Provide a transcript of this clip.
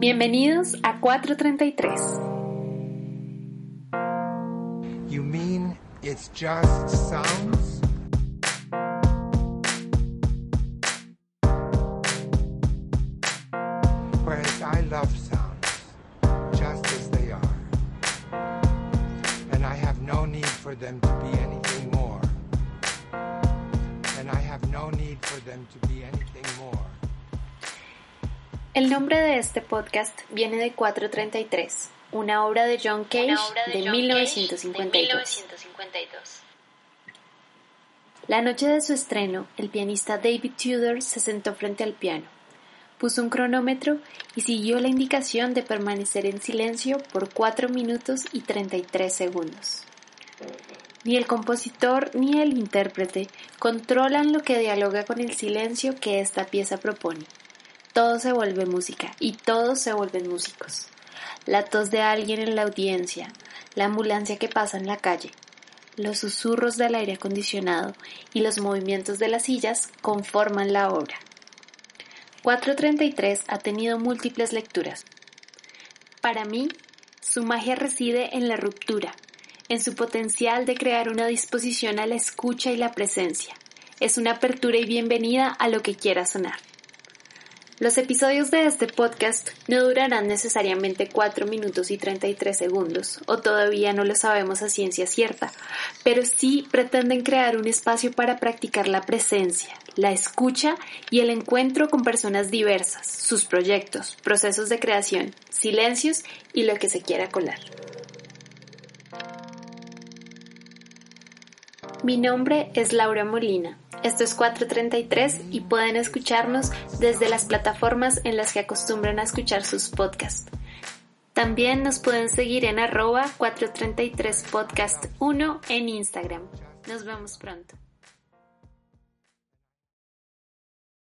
Bienvenidos a 433. You mean it's just sounds? Whereas I love sounds just as they are. And I have no need for them to be anything more. And I have no need for them to be anything more. El nombre de este podcast viene de 433, una obra de John Cage, Una obra de, John Cage 1952. de 1952. La noche de su estreno, el pianista David Tudor se sentó frente al piano, puso un cronómetro y siguió la indicación de permanecer en silencio por 4 minutos y 33 segundos. Ni el compositor ni el intérprete controlan lo que dialoga con el silencio que esta pieza propone. Todo se vuelve música y todos se vuelven músicos. La tos de alguien en la audiencia, la ambulancia que pasa en la calle, los susurros del aire acondicionado y los movimientos de las sillas conforman la obra. 433 ha tenido múltiples lecturas. Para mí, su magia reside en la ruptura, en su potencial de crear una disposición a la escucha y la presencia. Es una apertura y bienvenida a lo que quiera sonar. Los episodios de este podcast no durarán necesariamente 4 minutos y 33 segundos, o todavía no lo sabemos a ciencia cierta, pero sí pretenden crear un espacio para practicar la presencia, la escucha y el encuentro con personas diversas, sus proyectos, procesos de creación, silencios y lo que se quiera colar. Mi nombre es Laura Molina. Esto es 433 y pueden escucharnos desde las plataformas en las que acostumbran a escuchar sus podcasts. También nos pueden seguir en arroba 433 podcast 1 en Instagram. Nos vemos pronto.